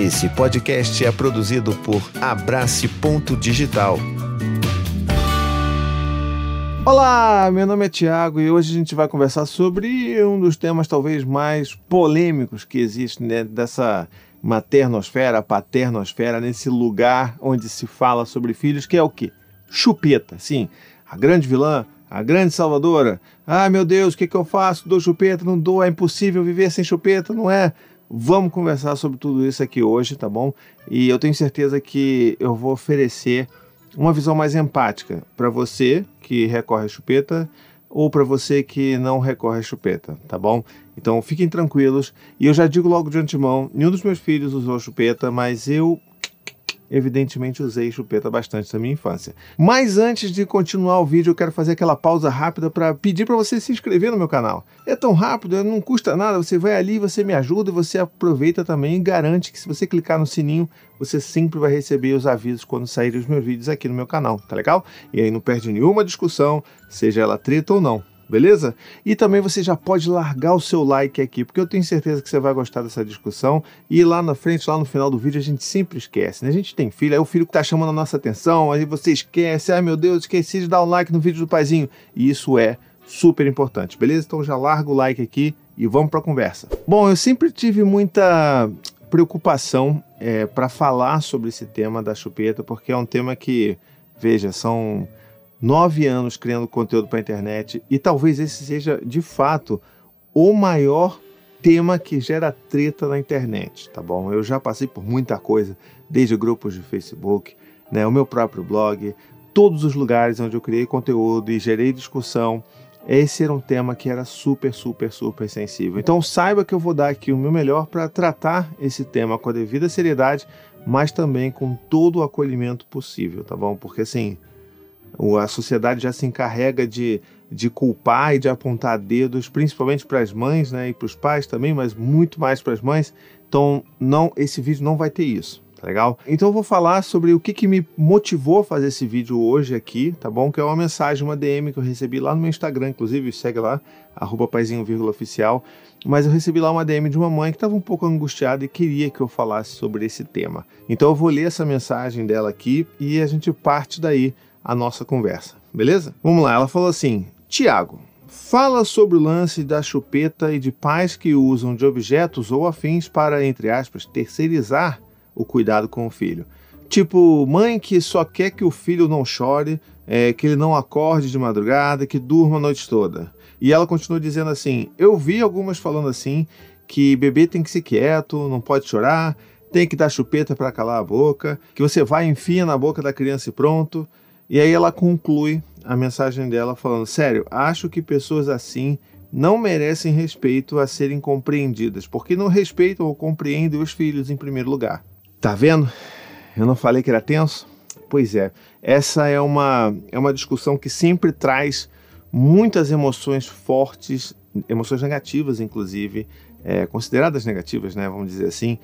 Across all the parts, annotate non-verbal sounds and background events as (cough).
Esse podcast é produzido por Abrace Ponto Digital. Olá, meu nome é Tiago e hoje a gente vai conversar sobre um dos temas talvez mais polêmicos que existe né, dessa maternosfera, paternosfera, nesse lugar onde se fala sobre filhos, que é o quê? Chupeta, sim, a grande vilã, a grande salvadora. Ah, meu Deus, o que, que eu faço? Dou chupeta, não dou, é impossível viver sem chupeta, não é? Vamos conversar sobre tudo isso aqui hoje, tá bom? E eu tenho certeza que eu vou oferecer uma visão mais empática para você que recorre à chupeta ou para você que não recorre à chupeta, tá bom? Então fiquem tranquilos. E eu já digo logo de antemão: nenhum dos meus filhos usou chupeta, mas eu evidentemente usei chupeta bastante na minha infância. Mas antes de continuar o vídeo, eu quero fazer aquela pausa rápida para pedir para você se inscrever no meu canal. É tão rápido, não custa nada, você vai ali, você me ajuda e você aproveita também e garante que se você clicar no sininho, você sempre vai receber os avisos quando saírem os meus vídeos aqui no meu canal, tá legal? E aí não perde nenhuma discussão, seja ela treta ou não beleza? E também você já pode largar o seu like aqui, porque eu tenho certeza que você vai gostar dessa discussão. E lá na frente, lá no final do vídeo, a gente sempre esquece, né? A gente tem filho, aí o filho que tá chamando a nossa atenção, aí você esquece, ai meu Deus, esqueci de dar um like no vídeo do paizinho. E isso é super importante, beleza? Então já larga o like aqui e vamos para a conversa. Bom, eu sempre tive muita preocupação é, para falar sobre esse tema da chupeta, porque é um tema que, veja, são nove anos criando conteúdo para a internet e talvez esse seja de fato o maior tema que gera treta na internet, tá bom? Eu já passei por muita coisa, desde grupos de Facebook, né, o meu próprio blog, todos os lugares onde eu criei conteúdo e gerei discussão. Esse era um tema que era super, super, super sensível. Então saiba que eu vou dar aqui o meu melhor para tratar esse tema com a devida seriedade, mas também com todo o acolhimento possível, tá bom? Porque assim, a sociedade já se encarrega de, de culpar e de apontar dedos, principalmente para as mães né, e para os pais também, mas muito mais para as mães. Então, não, esse vídeo não vai ter isso, tá legal? Então, eu vou falar sobre o que, que me motivou a fazer esse vídeo hoje aqui, tá bom? Que é uma mensagem, uma DM que eu recebi lá no meu Instagram, inclusive, segue lá, arroba paizinho, oficial. Mas eu recebi lá uma DM de uma mãe que estava um pouco angustiada e queria que eu falasse sobre esse tema. Então, eu vou ler essa mensagem dela aqui e a gente parte daí a nossa conversa, beleza? Vamos lá, ela falou assim: Tiago, fala sobre o lance da chupeta e de pais que usam de objetos ou afins para, entre aspas, terceirizar o cuidado com o filho. Tipo, mãe que só quer que o filho não chore, é, que ele não acorde de madrugada, que durma a noite toda. E ela continua dizendo assim: Eu vi algumas falando assim, que bebê tem que ser quieto, não pode chorar, tem que dar chupeta para calar a boca, que você vai e enfia na boca da criança e pronto. E aí ela conclui a mensagem dela falando: Sério, acho que pessoas assim não merecem respeito a serem compreendidas, porque não respeitam ou compreendem os filhos em primeiro lugar. Tá vendo? Eu não falei que era tenso? Pois é, essa é uma, é uma discussão que sempre traz muitas emoções fortes, emoções negativas, inclusive, é, consideradas negativas, né, vamos dizer assim,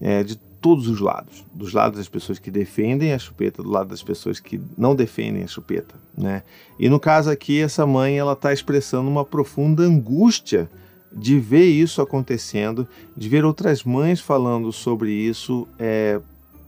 é, de todos os lados, dos lados das pessoas que defendem a chupeta, do lado das pessoas que não defendem a chupeta, né? E no caso aqui essa mãe ela está expressando uma profunda angústia de ver isso acontecendo, de ver outras mães falando sobre isso é,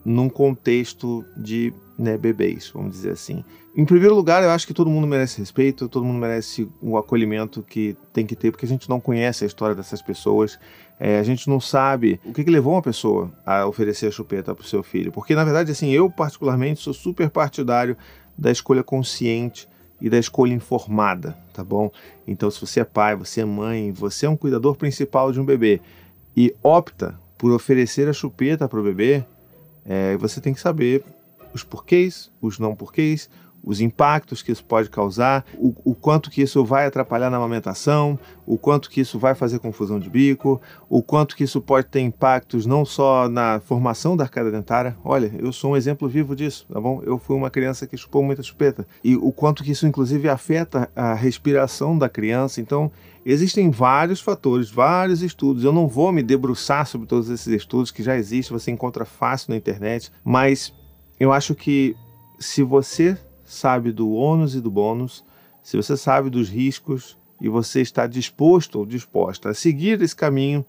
num contexto de né, bebês, vamos dizer assim. Em primeiro lugar, eu acho que todo mundo merece respeito, todo mundo merece o acolhimento que tem que ter, porque a gente não conhece a história dessas pessoas, é, a gente não sabe o que, que, levou uma pessoa a oferecer a chupeta para o seu filho. Porque, na verdade, assim, eu particularmente sou super partidário da escolha consciente e da escolha informada, tá bom? Então, se você é pai, você é mãe, você é um cuidador principal de um bebê e opta por oferecer a chupeta para o bebê, é, você tem que saber os porquês, os não porquês, os impactos que isso pode causar, o, o, quanto que isso vai atrapalhar na amamentação, o quanto que isso vai fazer confusão de bico, o quanto que isso pode ter impactos não só na formação da arcada dentária. Olha, eu sou um exemplo vivo disso, tá bom? Eu fui uma criança que chupou muita chupeta. E o quanto que isso inclusive afeta a respiração da criança. Então, existem vários fatores, vários estudos. Eu não vou me debruçar sobre todos esses estudos que já existem, você encontra fácil na internet, mas eu acho que se você sabe do ônus e do bônus, se você sabe dos riscos e você está disposto ou disposta a seguir esse caminho,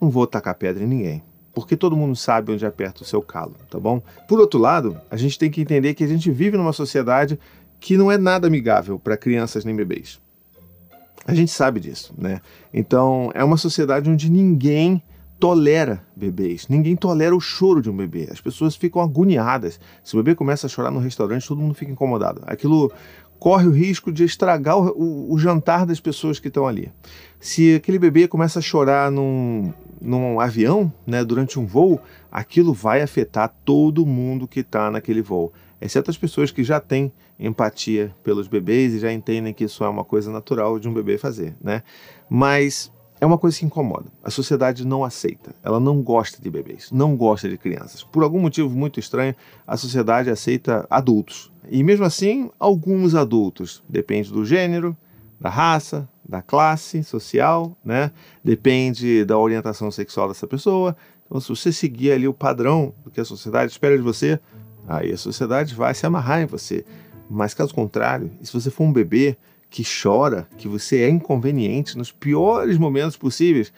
não vou tacar pedra em ninguém. porque todo mundo sabe onde aperta o seu calo, tá bom? Por outro lado, a gente tem que entender que a gente vive numa sociedade que não é nada amigável para crianças nem bebês. A gente sabe disso, né? Então, é uma sociedade onde ninguém tolera bebês. Ninguém tolera o choro de um bebê. As pessoas ficam agoniadas. Se o bebê começa a chorar no restaurante, todo mundo fica incomodado. Aquilo corre o risco de estragar o, o, o jantar das pessoas que estão ali. Se aquele bebê começa a chorar num, num avião, né, durante um voo, aquilo vai afetar todo mundo que está naquele voo, exceto as pessoas que já têm empatia pelos bebês e já entendem que isso é uma coisa natural de um bebê fazer, né? Mas é uma coisa que incomoda. A sociedade não aceita. Ela não gosta de bebês, não gosta de crianças. Por algum motivo muito estranho, a sociedade aceita adultos. E mesmo assim, alguns adultos. Depende do gênero, da raça, da classe social, né? Depende da orientação sexual dessa pessoa. Então, se você seguir ali o padrão do que a sociedade espera de você, aí a sociedade vai se amarrar em você. Mas caso contrário, se você for um bebê, que chora, que você é inconveniente nos piores momentos possíveis,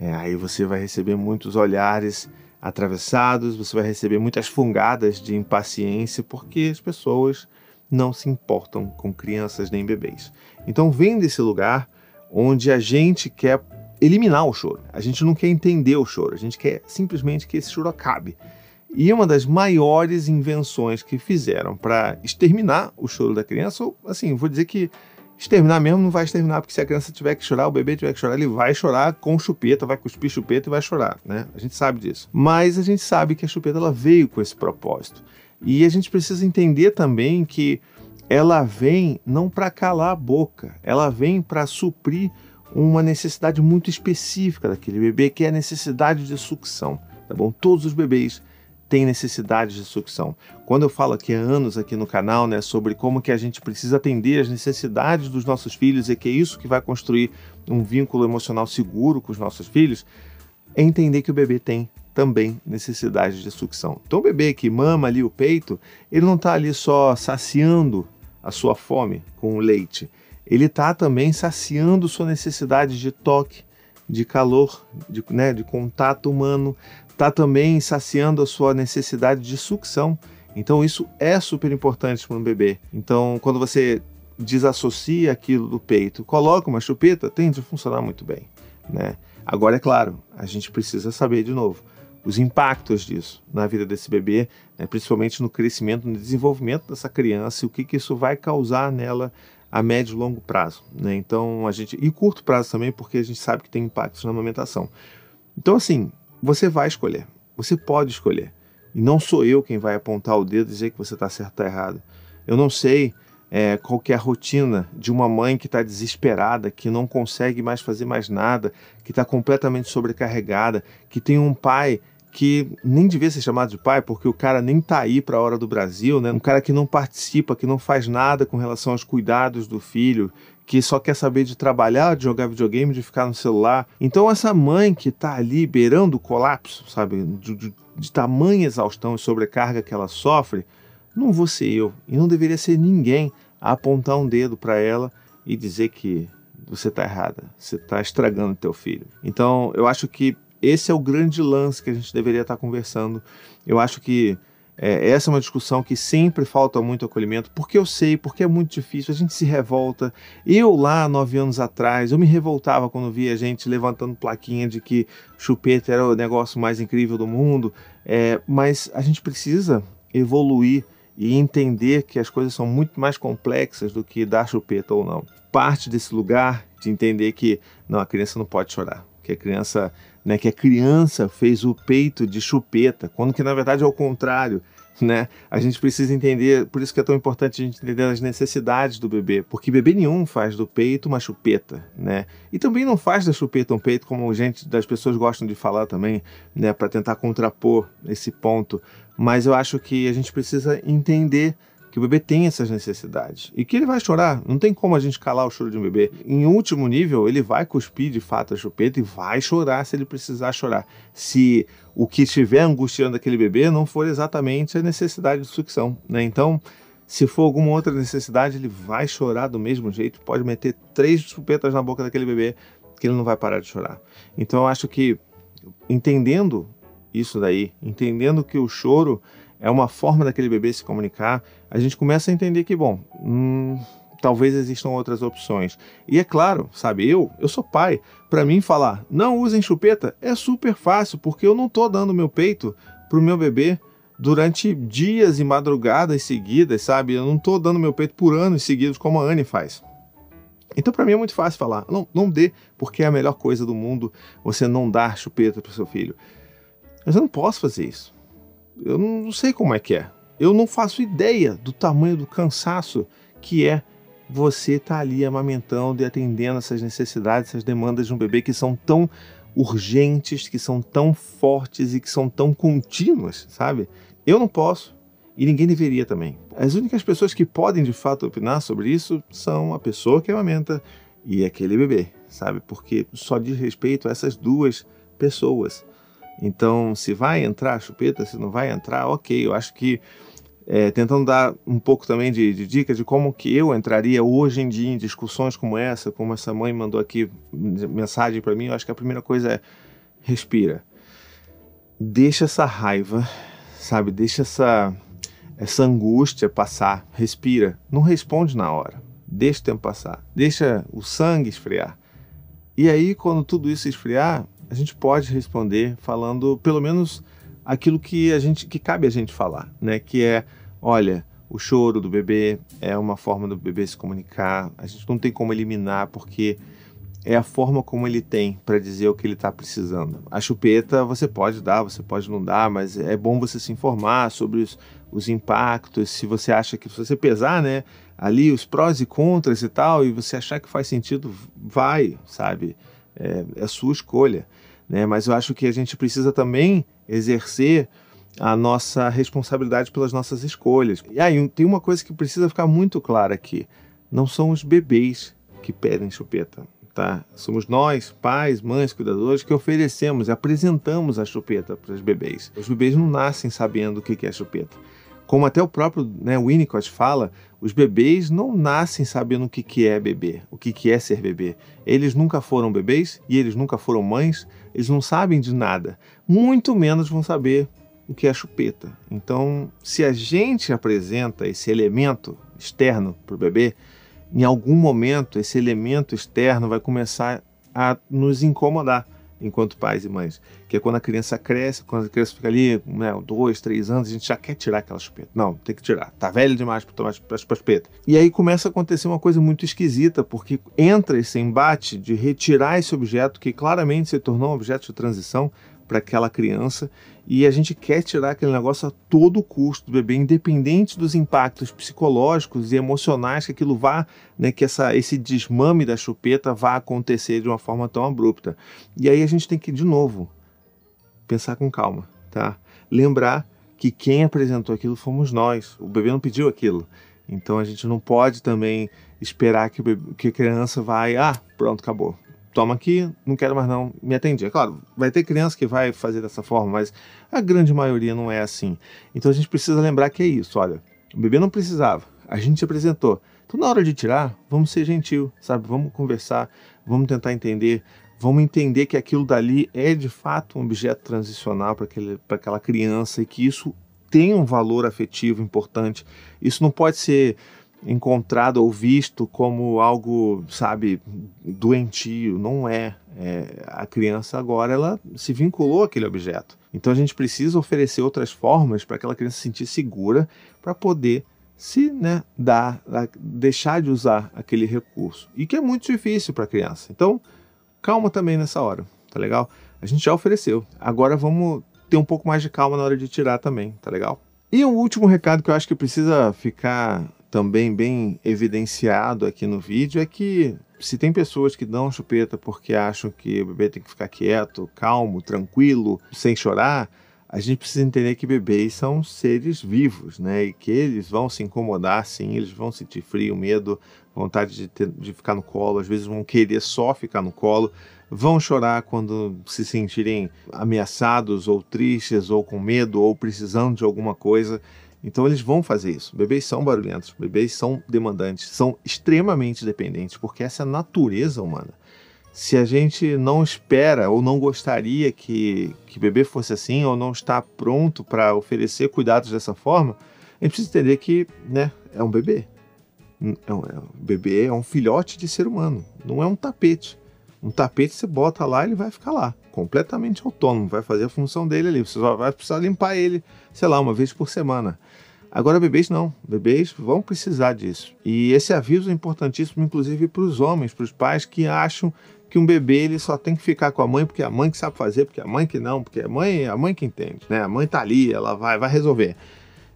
é, aí você vai receber muitos olhares atravessados, você vai receber muitas fungadas de impaciência, porque as pessoas não se importam com crianças nem bebês. Então vem desse lugar onde a gente quer eliminar o choro. A gente não quer entender o choro, a gente quer simplesmente que esse choro acabe. E uma das maiores invenções que fizeram para exterminar o choro da criança, assim, vou dizer que exterminar mesmo não vai exterminar, porque se a criança tiver que chorar, o bebê tiver que chorar, ele vai chorar com chupeta, vai cuspir chupeta e vai chorar, né? A gente sabe disso. Mas a gente sabe que a chupeta ela veio com esse propósito. E a gente precisa entender também que ela vem não para calar a boca, ela vem para suprir uma necessidade muito específica daquele bebê, que é a necessidade de sucção, tá bom? Todos os bebês tem necessidades de sucção. Quando eu falo aqui há anos aqui no canal, né, sobre como que a gente precisa atender as necessidades dos nossos filhos e que é isso que vai construir um vínculo emocional seguro com os nossos filhos, é entender que o bebê tem também necessidades de sucção. Então o bebê que mama ali o peito, ele não está ali só saciando a sua fome com o leite, ele está também saciando sua necessidade de toque, de calor, de, né, de contato humano, está também saciando a sua necessidade de sucção. Então isso é super importante para um bebê. Então quando você desassocia aquilo do peito, coloca uma chupeta, tende a funcionar muito bem, né? Agora é claro, a gente precisa saber de novo os impactos disso na vida desse bebê, né? principalmente no crescimento, no desenvolvimento dessa criança e o que, que isso vai causar nela a médio e longo prazo, né? Então a gente e curto prazo também, porque a gente sabe que tem impactos na amamentação. Então assim, você vai escolher. Você pode escolher. E não sou eu quem vai apontar o dedo e dizer que você está certo ou errado. Eu não sei é, qual é a rotina de uma mãe que está desesperada, que não consegue mais fazer mais nada, que está completamente sobrecarregada, que tem um pai que nem devia ser chamado de pai, porque o cara nem tá aí para a hora do Brasil, né? Um cara que não participa, que não faz nada com relação aos cuidados do filho, que só quer saber de trabalhar, de jogar videogame, de ficar no celular. Então essa mãe que tá ali beirando o colapso, sabe, de, de, de tamanha exaustão e sobrecarga que ela sofre, não vou ser eu e não deveria ser ninguém a apontar um dedo para ela e dizer que você está errada, você está estragando teu filho. Então eu acho que esse é o grande lance que a gente deveria estar conversando. Eu acho que é, essa é uma discussão que sempre falta muito acolhimento, porque eu sei, porque é muito difícil, a gente se revolta. Eu, lá, nove anos atrás, eu me revoltava quando via gente levantando plaquinha de que chupeta era o negócio mais incrível do mundo, é, mas a gente precisa evoluir e entender que as coisas são muito mais complexas do que dar chupeta ou não. Parte desse lugar de entender que não, a criança não pode chorar, que a criança né, que a criança fez o peito de chupeta, quando que na verdade é o contrário. Né? A gente precisa entender, por isso que é tão importante a gente entender as necessidades do bebê, porque bebê nenhum faz do peito uma chupeta, né? E também não faz da chupeta um peito, como gente das pessoas gostam de falar também, né, para tentar contrapor esse ponto. Mas eu acho que a gente precisa entender que o bebê tem essas necessidades e que ele vai chorar. Não tem como a gente calar o choro de um bebê. Em último nível, ele vai cuspir de fato a chupeta e vai chorar se ele precisar chorar. Se o que estiver angustiando aquele bebê não for exatamente a necessidade de sucção, né? Então, se for alguma outra necessidade, ele vai chorar do mesmo jeito. Pode meter três chupetas na boca daquele bebê que ele não vai parar de chorar. Então, eu acho que entendendo isso daí, entendendo que o choro é uma forma daquele bebê se comunicar, a gente começa a entender que, bom, hum, talvez existam outras opções. E é claro, sabe, eu, eu sou pai, para mim falar, não usem chupeta é super fácil, porque eu não tô dando meu peito pro meu bebê durante dias e madrugadas seguidas, sabe? Eu não tô dando meu peito por anos seguidos como a Anne faz. Então, para mim é muito fácil falar, não, não dê, porque é a melhor coisa do mundo você não dar chupeta para seu filho. Mas eu não posso fazer isso. Eu não sei como é que é. Eu não faço ideia do tamanho do cansaço que é você estar tá ali amamentando e atendendo essas necessidades, essas demandas de um bebê que são tão urgentes, que são tão fortes e que são tão contínuas, sabe? Eu não posso e ninguém deveria também. As únicas pessoas que podem de fato opinar sobre isso são a pessoa que amamenta e aquele bebê, sabe? Porque só diz respeito a essas duas pessoas. Então, se vai entrar chupeta, se não vai entrar, ok. Eu acho que é, tentando dar um pouco também de, de dica de como que eu entraria hoje em dia em discussões como essa, como essa mãe mandou aqui mensagem para mim, eu acho que a primeira coisa é respira. Deixa essa raiva, sabe? Deixa essa essa angústia passar, respira, não responde na hora, deixa o tempo passar, deixa o sangue esfriar. E aí, quando tudo isso esfriar, a gente pode responder falando pelo menos aquilo que a gente que cabe a gente falar, né? Que é, olha, o choro do bebê é uma forma do bebê se comunicar. A gente não tem como eliminar porque é a forma como ele tem para dizer o que ele está precisando. A chupeta você pode dar, você pode não dar, mas é bom você se informar sobre os, os impactos. Se você acha que se você pesar, né, ali os prós e contras e tal, e você achar que faz sentido, vai, sabe? É, é sua escolha, né? Mas eu acho que a gente precisa também exercer a nossa responsabilidade pelas nossas escolhas. E aí tem uma coisa que precisa ficar muito clara aqui: não são os bebês que pedem chupeta tá? Somos nós, pais, mães, cuidadores, que oferecemos e apresentamos a chupeta para os bebês. Os bebês não nascem sabendo o que é chupeta. Como até o próprio né, Winnicott fala, os bebês não nascem sabendo o que é beber, o que é ser bebê. Eles nunca foram bebês e eles nunca foram mães, eles não sabem de nada. Muito menos vão saber o que é chupeta. Então, se a gente apresenta esse elemento externo para o bebê, em algum momento esse elemento externo vai começar a nos incomodar enquanto pais e mães. Que é quando a criança cresce, quando a criança fica ali, né, dois, três anos, a gente já quer tirar aquela chupeta. Não, tem que tirar. Tá velho demais para tomar as. E aí começa a acontecer uma coisa muito esquisita, porque entra esse embate de retirar esse objeto que claramente se tornou um objeto de transição para aquela criança e a gente quer tirar aquele negócio a todo custo do bebê, independente dos impactos psicológicos e emocionais que aquilo vá, né, que essa, esse desmame da chupeta vá acontecer de uma forma tão abrupta. E aí a gente tem que, de novo, pensar com calma, tá? Lembrar que quem apresentou aquilo fomos nós, o bebê não pediu aquilo. Então a gente não pode também esperar que, bebê, que a criança vai, ah, pronto, acabou toma aqui, não quero mais não, me atende. É claro, vai ter criança que vai fazer dessa forma, mas a grande maioria não é assim. Então a gente precisa lembrar que é isso, olha, o bebê não precisava, a gente apresentou. Então na hora de tirar, vamos ser gentil, sabe? Vamos conversar, vamos tentar entender, vamos entender que aquilo dali é de fato um objeto transicional para aquela criança e que isso tem um valor afetivo importante. Isso não pode ser encontrado ou visto como algo, sabe, doentio. Não é. é. A criança agora ela se vinculou àquele objeto. Então a gente precisa oferecer outras formas para aquela criança se sentir segura para poder se né, dar, deixar de usar aquele recurso. E que é muito difícil para a criança. Então, calma também nessa hora, tá legal? A gente já ofereceu. Agora vamos ter um pouco mais de calma na hora de tirar também, tá legal? E um último recado que eu acho que precisa ficar também bem evidenciado aqui no vídeo é que se tem pessoas que dão chupeta porque acham que o bebê tem que ficar quieto, calmo, tranquilo, sem chorar, a gente precisa entender que bebês são seres vivos, né? E que eles vão se incomodar, sim, eles vão sentir frio, medo, vontade de, ter, de ficar no colo, às vezes vão querer só ficar no colo, vão chorar quando se sentirem ameaçados ou tristes ou com medo ou precisando de alguma coisa. Então eles vão fazer isso. Bebês são barulhentos, bebês são demandantes, são extremamente dependentes, porque essa é a natureza humana. se a gente não espera ou não gostaria que, que bebê fosse assim, ou não está pronto para oferecer cuidados dessa forma, a gente precisa entender que né, é um bebê. É um, é um bebê é um filhote de ser humano, não é um tapete. Um tapete você bota lá e ele vai ficar lá, completamente autônomo, vai fazer a função dele ali. Você só vai precisar limpar ele, sei lá, uma vez por semana. Agora, bebês não. Bebês vão precisar disso. E esse aviso é importantíssimo, inclusive, para os homens, para os pais que acham que um bebê ele só tem que ficar com a mãe porque é a mãe que sabe fazer, porque é a mãe que não, porque a mãe, a mãe que entende, né? A mãe tá ali, ela vai, vai resolver.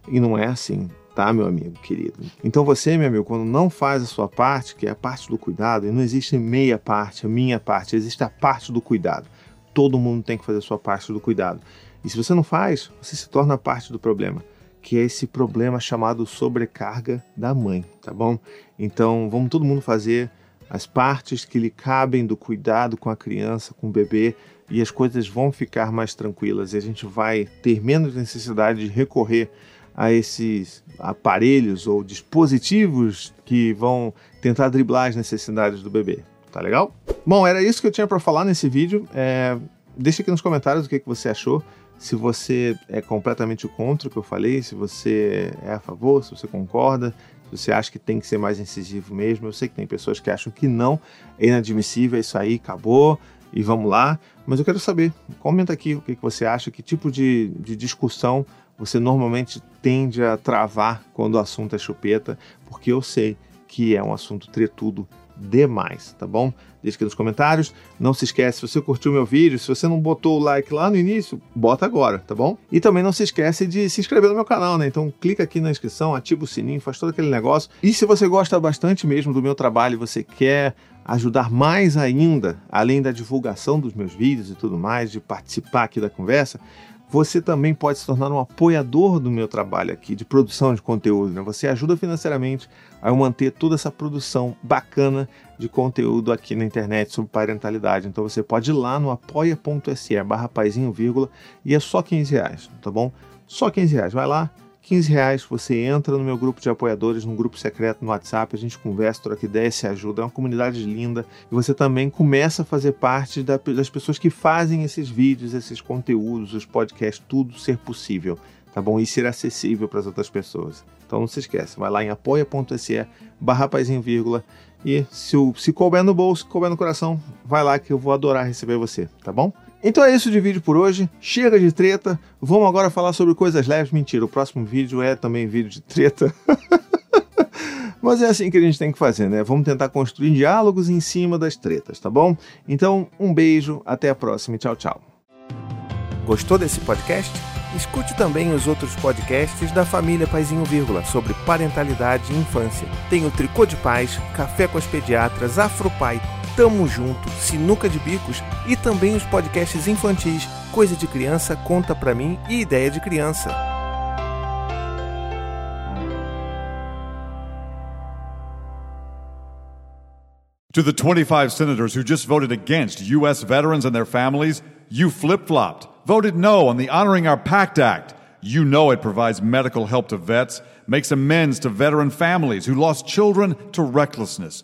E não é assim tá, meu amigo querido? Então você, meu amigo, quando não faz a sua parte, que é a parte do cuidado, e não existe meia parte, a minha parte, existe a parte do cuidado. Todo mundo tem que fazer a sua parte do cuidado. E se você não faz, você se torna parte do problema, que é esse problema chamado sobrecarga da mãe, tá bom? Então vamos todo mundo fazer as partes que lhe cabem do cuidado com a criança, com o bebê, e as coisas vão ficar mais tranquilas e a gente vai ter menos necessidade de recorrer a esses aparelhos ou dispositivos que vão tentar driblar as necessidades do bebê. Tá legal? Bom, era isso que eu tinha para falar nesse vídeo. É, deixa aqui nos comentários o que, que você achou. Se você é completamente contra o que eu falei, se você é a favor, se você concorda, se você acha que tem que ser mais incisivo mesmo. Eu sei que tem pessoas que acham que não, é inadmissível, é isso aí, acabou e vamos lá. Mas eu quero saber, comenta aqui o que, que você acha, que tipo de, de discussão você normalmente tende a travar quando o assunto é chupeta, porque eu sei que é um assunto tretudo demais, tá bom? Deixa aqui nos comentários. Não se esquece, se você curtiu meu vídeo, se você não botou o like lá no início, bota agora, tá bom? E também não se esquece de se inscrever no meu canal, né? Então clica aqui na inscrição, ativa o sininho, faz todo aquele negócio. E se você gosta bastante mesmo do meu trabalho e você quer ajudar mais ainda, além da divulgação dos meus vídeos e tudo mais, de participar aqui da conversa, você também pode se tornar um apoiador do meu trabalho aqui de produção de conteúdo. Né? Você ajuda financeiramente a eu manter toda essa produção bacana de conteúdo aqui na internet sobre parentalidade. Então você pode ir lá no apoia.se barra paizinho, vírgula, e é só 15 reais, tá bom? Só 15 reais. Vai lá, 15 reais, você entra no meu grupo de apoiadores, num grupo secreto no WhatsApp, a gente conversa, troca ideias, se ajuda, é uma comunidade linda. E você também começa a fazer parte da, das pessoas que fazem esses vídeos, esses conteúdos, os podcasts, tudo ser possível, tá bom? E ser acessível para as outras pessoas. Então não se esquece, vai lá em apoia.se barra vírgula, e se, se couber no bolso, couber no coração, vai lá que eu vou adorar receber você, tá bom? Então é isso de vídeo por hoje. Chega de treta. Vamos agora falar sobre coisas leves. Mentira, o próximo vídeo é também vídeo de treta. (laughs) Mas é assim que a gente tem que fazer, né? Vamos tentar construir diálogos em cima das tretas, tá bom? Então, um beijo, até a próxima e tchau, tchau. Gostou desse podcast? Escute também os outros podcasts da família Paizinho Vírgula sobre parentalidade e infância. Tem o Tricô de Paz, Café com as Pediatras, Afropai, Tamo Junto, Sinuca de Bicos e também os podcasts infantis Coisa de Criança, Conta Pra Mim e Ideia de Criança. To the 25 senators who just voted against U.S. veterans and their families, you flip flopped, voted no on the Honoring Our Pact Act. You know it provides medical help to vets, makes amends to veteran families who lost children to recklessness.